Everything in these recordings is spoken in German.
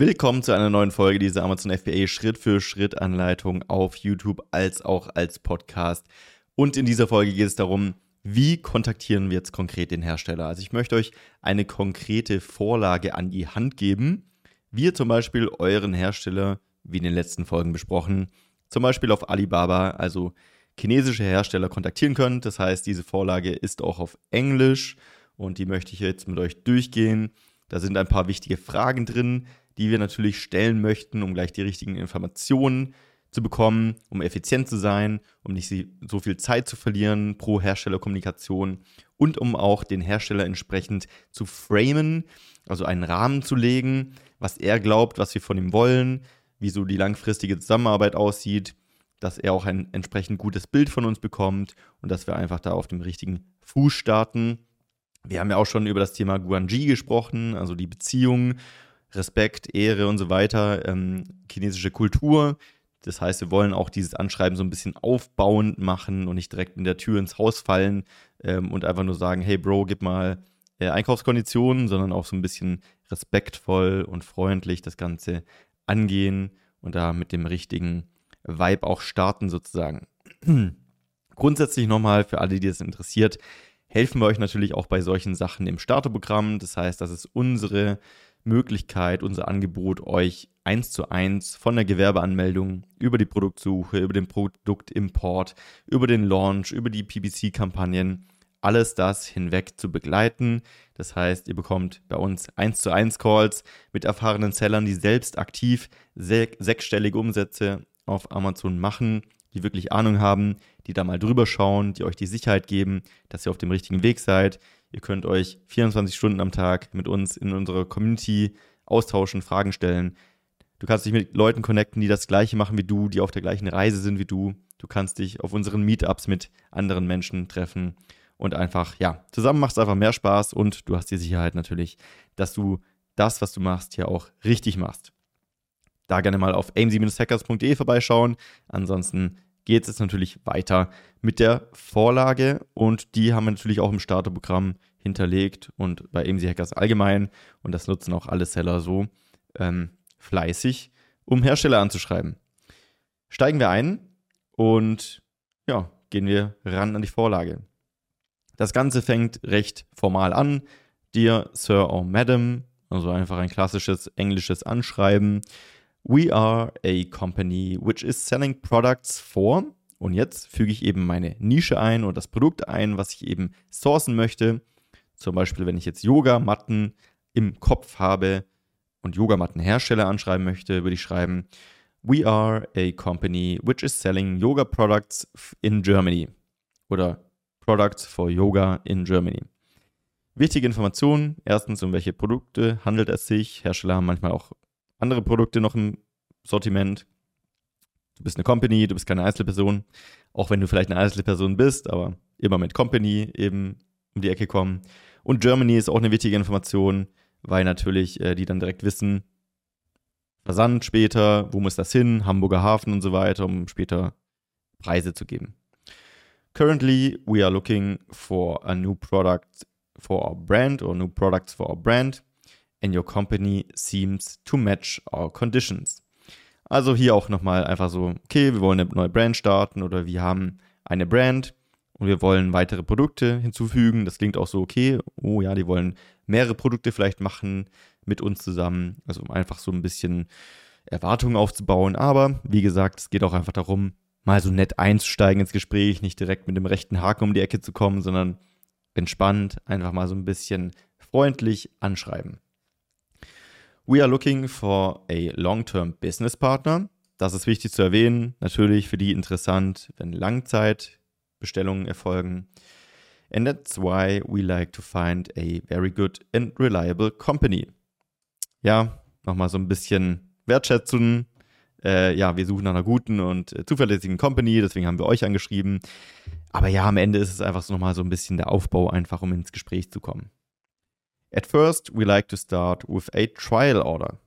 Willkommen zu einer neuen Folge dieser Amazon FBA Schritt für Schritt Anleitung auf YouTube als auch als Podcast. Und in dieser Folge geht es darum, wie kontaktieren wir jetzt konkret den Hersteller? Also ich möchte euch eine konkrete Vorlage an die Hand geben, wie ihr zum Beispiel euren Hersteller, wie in den letzten Folgen besprochen, zum Beispiel auf Alibaba, also chinesische Hersteller kontaktieren könnt. Das heißt, diese Vorlage ist auch auf Englisch und die möchte ich jetzt mit euch durchgehen. Da sind ein paar wichtige Fragen drin, die wir natürlich stellen möchten, um gleich die richtigen Informationen zu bekommen, um effizient zu sein, um nicht so viel Zeit zu verlieren pro Herstellerkommunikation und um auch den Hersteller entsprechend zu framen, also einen Rahmen zu legen, was er glaubt, was wir von ihm wollen, wie so die langfristige Zusammenarbeit aussieht, dass er auch ein entsprechend gutes Bild von uns bekommt und dass wir einfach da auf dem richtigen Fuß starten. Wir haben ja auch schon über das Thema Guanji gesprochen, also die Beziehungen Respekt, Ehre und so weiter, ähm, chinesische Kultur. Das heißt, wir wollen auch dieses Anschreiben so ein bisschen aufbauend machen und nicht direkt in der Tür ins Haus fallen ähm, und einfach nur sagen, hey Bro, gib mal äh, Einkaufskonditionen, sondern auch so ein bisschen respektvoll und freundlich das Ganze angehen und da mit dem richtigen Vibe auch starten sozusagen. Grundsätzlich nochmal für alle, die das interessiert, helfen wir euch natürlich auch bei solchen Sachen im Starterprogramm. Das heißt, das ist unsere Möglichkeit, unser Angebot euch eins zu eins von der Gewerbeanmeldung über die Produktsuche, über den Produktimport, über den Launch, über die PPC-Kampagnen, alles das hinweg zu begleiten. Das heißt, ihr bekommt bei uns eins zu eins Calls mit erfahrenen Sellern, die selbst aktiv sechsstellige Umsätze auf Amazon machen, die wirklich Ahnung haben, die da mal drüber schauen, die euch die Sicherheit geben, dass ihr auf dem richtigen Weg seid, Ihr könnt euch 24 Stunden am Tag mit uns in unserer Community austauschen, Fragen stellen. Du kannst dich mit Leuten connecten, die das Gleiche machen wie du, die auf der gleichen Reise sind wie du. Du kannst dich auf unseren Meetups mit anderen Menschen treffen und einfach, ja, zusammen macht es einfach mehr Spaß und du hast die Sicherheit natürlich, dass du das, was du machst, hier auch richtig machst. Da gerne mal auf aimc-hackers.de vorbeischauen. Ansonsten geht es jetzt natürlich weiter mit der Vorlage und die haben wir natürlich auch im Starterprogramm hinterlegt und bei AMC Hackers allgemein und das nutzen auch alle Seller so ähm, fleißig, um Hersteller anzuschreiben. Steigen wir ein und ja, gehen wir ran an die Vorlage. Das Ganze fängt recht formal an. Dear Sir or Madam, also einfach ein klassisches englisches Anschreiben. We are a company which is selling products for. Und jetzt füge ich eben meine Nische ein oder das Produkt ein, was ich eben sourcen möchte. Zum Beispiel, wenn ich jetzt Yogamatten im Kopf habe und Yogamattenhersteller anschreiben möchte, würde ich schreiben, We are a company which is selling yoga products in Germany. Oder Products for Yoga in Germany. Wichtige Informationen. Erstens, um welche Produkte handelt es sich. Hersteller haben manchmal auch andere Produkte noch im Sortiment. Du bist eine Company, du bist keine Einzelperson. Auch wenn du vielleicht eine Einzelperson bist, aber immer mit Company eben um die Ecke kommen. Und Germany ist auch eine wichtige Information, weil natürlich äh, die dann direkt wissen, Versand später, wo muss das hin, Hamburger Hafen und so weiter, um später Preise zu geben. Currently, we are looking for a new product for our brand or new products for our brand and your company seems to match our conditions. Also hier auch nochmal einfach so, okay, wir wollen eine neue Brand starten oder wir haben eine Brand und wir wollen weitere Produkte hinzufügen. Das klingt auch so, okay, oh ja, die wollen mehrere Produkte vielleicht machen mit uns zusammen. Also um einfach so ein bisschen Erwartungen aufzubauen. Aber wie gesagt, es geht auch einfach darum, mal so nett einzusteigen ins Gespräch, nicht direkt mit dem rechten Haken um die Ecke zu kommen, sondern entspannt einfach mal so ein bisschen freundlich anschreiben. We are looking for a long-term business partner. Das ist wichtig zu erwähnen. Natürlich für die interessant, wenn Langzeitbestellungen erfolgen. And that's why we like to find a very good and reliable company. Ja, nochmal so ein bisschen Wertschätzung. Äh, ja, wir suchen nach einer guten und äh, zuverlässigen Company, deswegen haben wir euch angeschrieben. Aber ja, am Ende ist es einfach so nochmal so ein bisschen der Aufbau, einfach um ins Gespräch zu kommen. At first, we like to start with a trial order.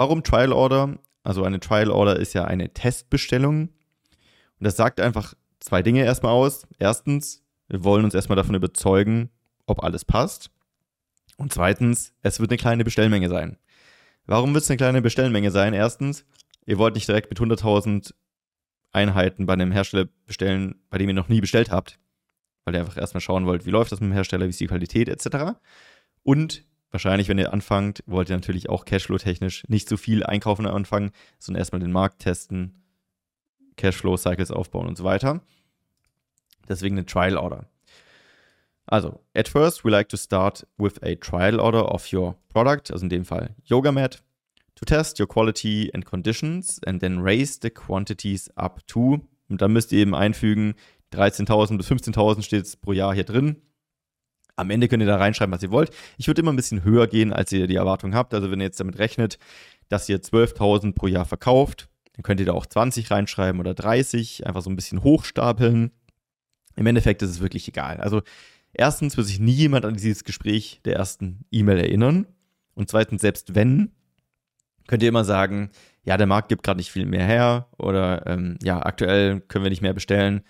Warum Trial Order? Also eine Trial Order ist ja eine Testbestellung. Und das sagt einfach zwei Dinge erstmal aus. Erstens, wir wollen uns erstmal davon überzeugen, ob alles passt. Und zweitens, es wird eine kleine Bestellmenge sein. Warum wird es eine kleine Bestellmenge sein? Erstens, ihr wollt nicht direkt mit 100.000 Einheiten bei einem Hersteller bestellen, bei dem ihr noch nie bestellt habt, weil ihr einfach erstmal schauen wollt, wie läuft das mit dem Hersteller, wie ist die Qualität etc. Und wahrscheinlich, wenn ihr anfangt, wollt ihr natürlich auch Cashflow-technisch nicht so viel einkaufen am Anfang, sondern erstmal den Markt testen, Cashflow-Cycles aufbauen und so weiter. Deswegen eine Trial Order. Also, at first, we like to start with a trial order of your product, also in dem Fall Yoga Mat, to test your quality and conditions and then raise the quantities up to. Und dann müsst ihr eben einfügen, 13.000 bis 15.000 steht es pro Jahr hier drin. Am Ende könnt ihr da reinschreiben, was ihr wollt. Ich würde immer ein bisschen höher gehen, als ihr die Erwartung habt. Also wenn ihr jetzt damit rechnet, dass ihr 12.000 pro Jahr verkauft, dann könnt ihr da auch 20 reinschreiben oder 30, einfach so ein bisschen hochstapeln. Im Endeffekt ist es wirklich egal. Also erstens wird sich nie jemand an dieses Gespräch der ersten E-Mail erinnern. Und zweitens, selbst wenn, könnt ihr immer sagen, ja, der Markt gibt gerade nicht viel mehr her oder ähm, ja, aktuell können wir nicht mehr bestellen.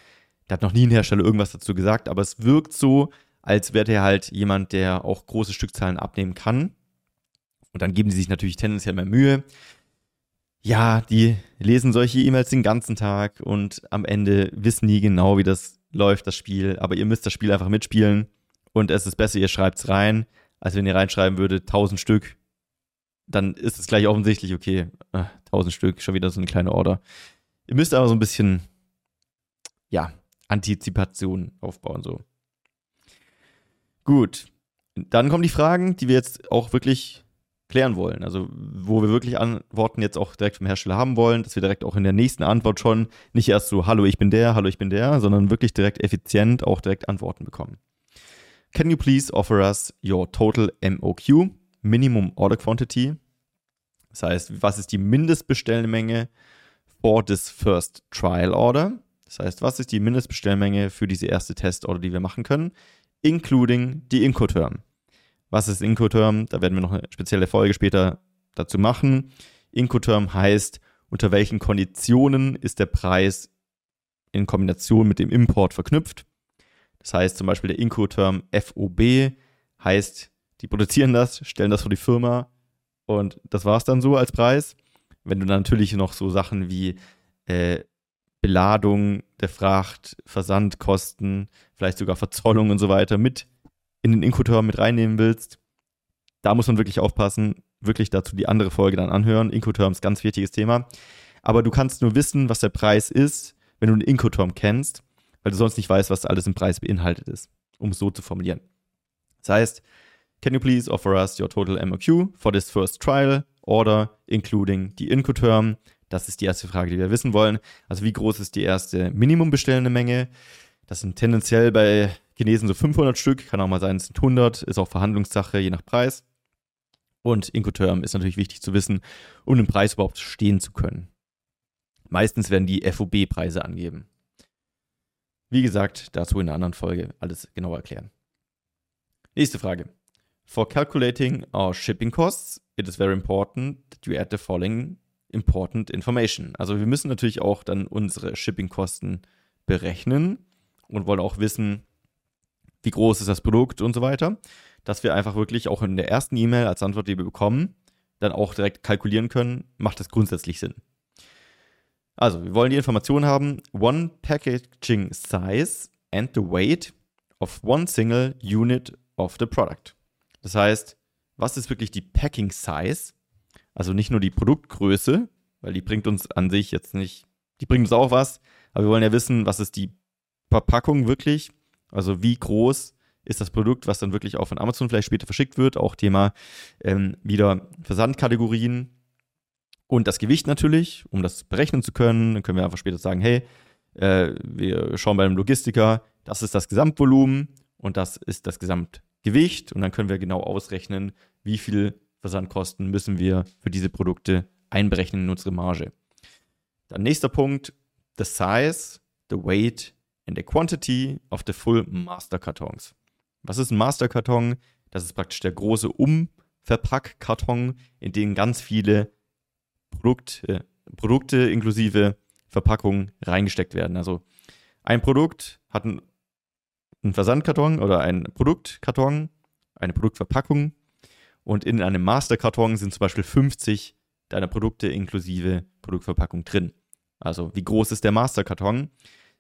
Da hat noch nie ein Hersteller irgendwas dazu gesagt, aber es wirkt so, als wäre er halt jemand, der auch große Stückzahlen abnehmen kann. Und dann geben sie sich natürlich tendenziell mehr Mühe. Ja, die lesen solche E-Mails den ganzen Tag und am Ende wissen nie genau, wie das läuft, das Spiel. Aber ihr müsst das Spiel einfach mitspielen und es ist besser, ihr schreibt es rein, als wenn ihr reinschreiben würdet, 1000 Stück. Dann ist es gleich offensichtlich, okay, 1000 äh, Stück, schon wieder so eine kleine Order. Ihr müsst aber so ein bisschen, ja, Antizipation aufbauen, so. Gut. Dann kommen die Fragen, die wir jetzt auch wirklich klären wollen. Also, wo wir wirklich Antworten jetzt auch direkt vom Hersteller haben wollen, dass wir direkt auch in der nächsten Antwort schon nicht erst so, hallo, ich bin der, hallo, ich bin der, sondern wirklich direkt effizient auch direkt Antworten bekommen. Can you please offer us your total MOQ, Minimum Order Quantity? Das heißt, was ist die Mindestbestellmenge for this first trial order? Das heißt, was ist die Mindestbestellmenge für diese erste Testorder, die wir machen können? Including die Incoterm. Was ist Incoterm? Da werden wir noch eine spezielle Folge später dazu machen. Incoterm heißt, unter welchen Konditionen ist der Preis in Kombination mit dem Import verknüpft. Das heißt zum Beispiel der Incoterm FOB heißt, die produzieren das, stellen das vor die Firma und das war es dann so als Preis. Wenn du natürlich noch so Sachen wie äh, Beladung der Fracht, Versandkosten, vielleicht sogar Verzollung und so weiter mit in den Inkoterm mit reinnehmen willst, da muss man wirklich aufpassen, wirklich dazu die andere Folge dann anhören. Incoterm ist ganz wichtiges Thema. Aber du kannst nur wissen, was der Preis ist, wenn du einen Incoterm kennst, weil du sonst nicht weißt, was alles im Preis beinhaltet ist, um es so zu formulieren. Das heißt, can you please offer us your total MOQ for this first trial order, including the Incoterm, das ist die erste Frage, die wir wissen wollen. Also wie groß ist die erste Minimumbestellende Menge? Das sind tendenziell bei Chinesen so 500 Stück, kann auch mal sein, es sind 100, ist auch Verhandlungssache, je nach Preis. Und Incoterm ist natürlich wichtig zu wissen, um den Preis überhaupt stehen zu können. Meistens werden die FOB-Preise angeben. Wie gesagt, dazu in einer anderen Folge alles genauer erklären. Nächste Frage. For calculating our shipping costs, it is very important that you add the following important information. Also wir müssen natürlich auch dann unsere Shipping-Kosten berechnen und wollen auch wissen, wie groß ist das Produkt und so weiter, dass wir einfach wirklich auch in der ersten E-Mail als Antwort, die wir bekommen, dann auch direkt kalkulieren können, macht das grundsätzlich Sinn. Also, wir wollen die Information haben, one packaging size and the weight of one single unit of the product. Das heißt, was ist wirklich die Packing Size? Also nicht nur die Produktgröße, weil die bringt uns an sich jetzt nicht, die bringt uns auch was, aber wir wollen ja wissen, was ist die Verpackung wirklich, also wie groß ist das Produkt, was dann wirklich auch von Amazon vielleicht später verschickt wird, auch Thema ähm, wieder Versandkategorien und das Gewicht natürlich, um das berechnen zu können, dann können wir einfach später sagen, hey, äh, wir schauen bei einem Logistiker, das ist das Gesamtvolumen und das ist das Gesamtgewicht. Und dann können wir genau ausrechnen, wie viel Versandkosten müssen wir für diese Produkte einberechnen in unsere Marge. Dann nächster Punkt, the size, the weight and the quantity of the full Masterkartons. Was ist ein Masterkarton? Das ist praktisch der große Umverpackkarton, in den ganz viele Produkte, Produkte inklusive Verpackung reingesteckt werden. Also ein Produkt hat einen, einen Versandkarton oder einen Produktkarton, eine Produktverpackung und in einem Masterkarton sind zum Beispiel 50 deiner Produkte inklusive Produktverpackung drin. Also wie groß ist der Masterkarton?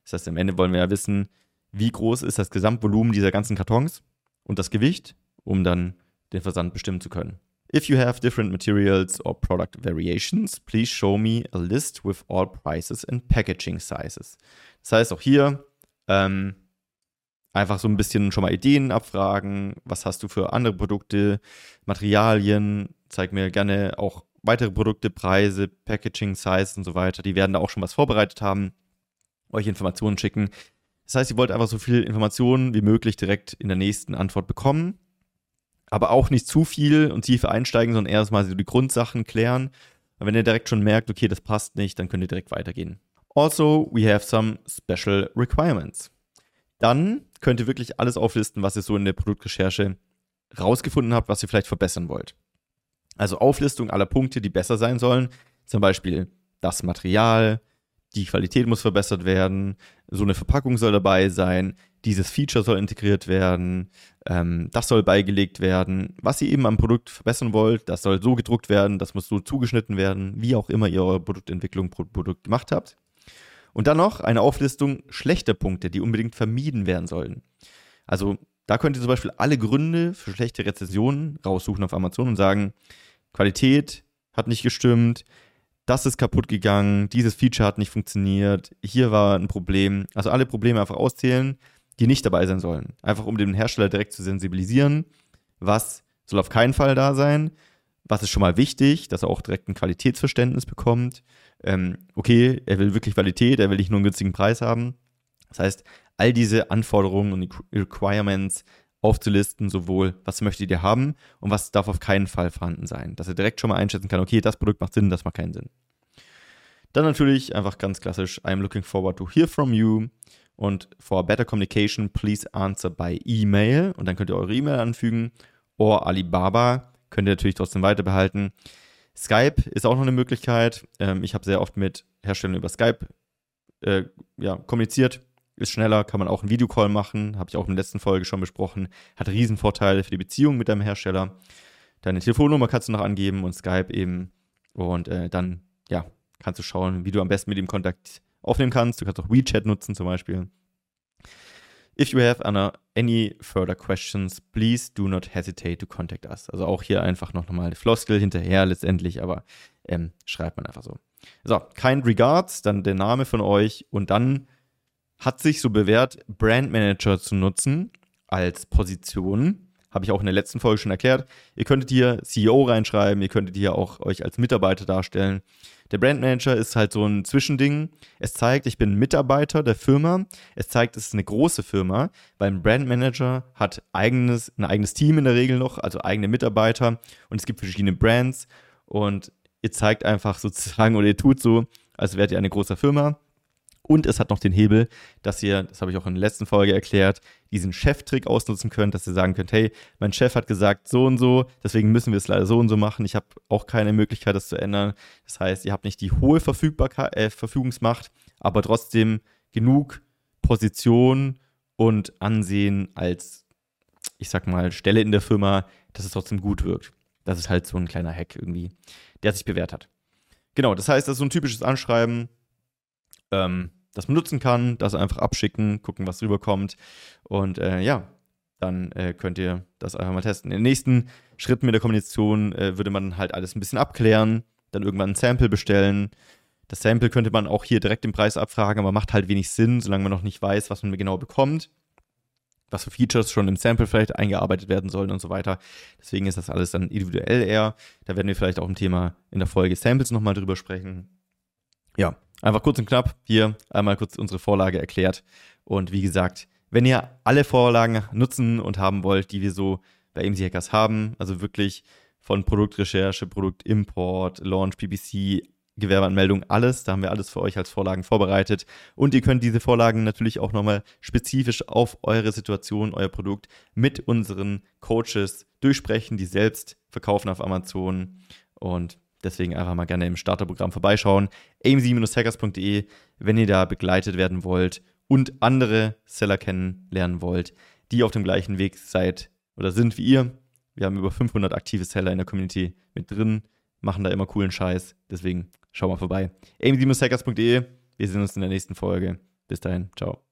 Das heißt, am Ende wollen wir ja wissen, wie groß ist das Gesamtvolumen dieser ganzen Kartons und das Gewicht, um dann den Versand bestimmen zu können. If you have different materials or product variations, please show me a list with all prices and packaging sizes. Das heißt auch hier ähm, einfach so ein bisschen schon mal Ideen abfragen. Was hast du für andere Produkte, Materialien? Zeig mir gerne auch weitere Produkte, Preise, Packaging, Size und so weiter. Die werden da auch schon was vorbereitet haben, euch Informationen schicken. Das heißt, ihr wollt einfach so viel Informationen wie möglich direkt in der nächsten Antwort bekommen. Aber auch nicht zu viel und tiefer einsteigen, sondern erstmal so die Grundsachen klären. Und wenn ihr direkt schon merkt, okay, das passt nicht, dann könnt ihr direkt weitergehen. Also, we have some special requirements. Dann könnt ihr wirklich alles auflisten, was ihr so in der Produktrecherche rausgefunden habt, was ihr vielleicht verbessern wollt. Also Auflistung aller Punkte, die besser sein sollen. Zum Beispiel das Material, die Qualität muss verbessert werden, so eine Verpackung soll dabei sein, dieses Feature soll integriert werden, ähm, das soll beigelegt werden. Was ihr eben am Produkt verbessern wollt, das soll so gedruckt werden, das muss so zugeschnitten werden, wie auch immer ihr eure Produktentwicklung pro Produkt gemacht habt. Und dann noch eine Auflistung schlechter Punkte, die unbedingt vermieden werden sollen. Also da könnt ihr zum Beispiel alle Gründe für schlechte Rezensionen raussuchen auf Amazon und sagen, Qualität hat nicht gestimmt, das ist kaputt gegangen, dieses Feature hat nicht funktioniert, hier war ein Problem. Also alle Probleme einfach auszählen, die nicht dabei sein sollen. Einfach um den Hersteller direkt zu sensibilisieren, was soll auf keinen Fall da sein, was ist schon mal wichtig, dass er auch direkt ein Qualitätsverständnis bekommt. Ähm, okay, er will wirklich Qualität, er will nicht nur einen günstigen Preis haben. Das heißt, all diese Anforderungen und Requirements aufzulisten, sowohl was möchtet ihr haben und was darf auf keinen Fall vorhanden sein. Dass er direkt schon mal einschätzen kann, okay, das Produkt macht Sinn, das macht keinen Sinn. Dann natürlich einfach ganz klassisch, I'm looking forward to hear from you. Und for better communication, please answer by email. Und dann könnt ihr eure E-Mail anfügen. Or Alibaba könnt ihr natürlich trotzdem weiter behalten. Skype ist auch noch eine Möglichkeit. Ähm, ich habe sehr oft mit Herstellern über Skype äh, ja, kommuniziert ist schneller, kann man auch einen Videocall machen, habe ich auch in der letzten Folge schon besprochen, hat Riesenvorteile für die Beziehung mit deinem Hersteller. Deine Telefonnummer kannst du noch angeben und Skype eben und äh, dann, ja, kannst du schauen, wie du am besten mit ihm Kontakt aufnehmen kannst. Du kannst auch WeChat nutzen zum Beispiel. If you have any further questions, please do not hesitate to contact us. Also auch hier einfach noch nochmal Floskel hinterher letztendlich, aber ähm, schreibt man einfach so. So, kind regards, dann der Name von euch und dann hat sich so bewährt, Brandmanager zu nutzen als Position. Habe ich auch in der letzten Folge schon erklärt. Ihr könntet hier CEO reinschreiben, ihr könntet hier auch euch als Mitarbeiter darstellen. Der Brandmanager ist halt so ein Zwischending. Es zeigt, ich bin Mitarbeiter der Firma. Es zeigt, es ist eine große Firma. Beim Brandmanager hat eigenes, ein eigenes Team in der Regel noch, also eigene Mitarbeiter. Und es gibt verschiedene Brands. Und ihr zeigt einfach sozusagen oder ihr tut so, als wärt ihr eine große Firma und es hat noch den Hebel, dass ihr, das habe ich auch in der letzten Folge erklärt, diesen Cheftrick ausnutzen könnt, dass ihr sagen könnt, hey, mein Chef hat gesagt so und so, deswegen müssen wir es leider so und so machen. Ich habe auch keine Möglichkeit, das zu ändern. Das heißt, ihr habt nicht die hohe Verfügbarkeit, äh, Verfügungsmacht, aber trotzdem genug Position und Ansehen als, ich sag mal, Stelle in der Firma, dass es trotzdem gut wirkt. Das ist halt so ein kleiner Hack irgendwie, der sich bewährt hat. Genau, das heißt, das ist so ein typisches Anschreiben. Ähm, das man nutzen kann, das einfach abschicken, gucken, was rüberkommt. Und äh, ja, dann äh, könnt ihr das einfach mal testen. In den nächsten Schritten mit der Kommunikation äh, würde man halt alles ein bisschen abklären, dann irgendwann ein Sample bestellen. Das Sample könnte man auch hier direkt den Preis abfragen, aber macht halt wenig Sinn, solange man noch nicht weiß, was man genau bekommt, was für Features schon im Sample vielleicht eingearbeitet werden sollen und so weiter. Deswegen ist das alles dann individuell eher. Da werden wir vielleicht auch im Thema in der Folge Samples nochmal drüber sprechen. Ja, Einfach kurz und knapp hier einmal kurz unsere Vorlage erklärt. Und wie gesagt, wenn ihr alle Vorlagen nutzen und haben wollt, die wir so bei AMC Hackers haben, also wirklich von Produktrecherche, Produktimport, Launch, PPC, Gewerbeanmeldung, alles, da haben wir alles für euch als Vorlagen vorbereitet. Und ihr könnt diese Vorlagen natürlich auch nochmal spezifisch auf eure Situation, euer Produkt mit unseren Coaches durchsprechen, die selbst verkaufen auf Amazon. Und Deswegen einfach mal gerne im Starterprogramm vorbeischauen. aim-hackers.de, wenn ihr da begleitet werden wollt und andere Seller kennenlernen wollt, die auf dem gleichen Weg seid oder sind wie ihr. Wir haben über 500 aktive Seller in der Community mit drin, machen da immer coolen Scheiß. Deswegen schau mal vorbei. aim-hackers.de. Wir sehen uns in der nächsten Folge. Bis dahin, ciao.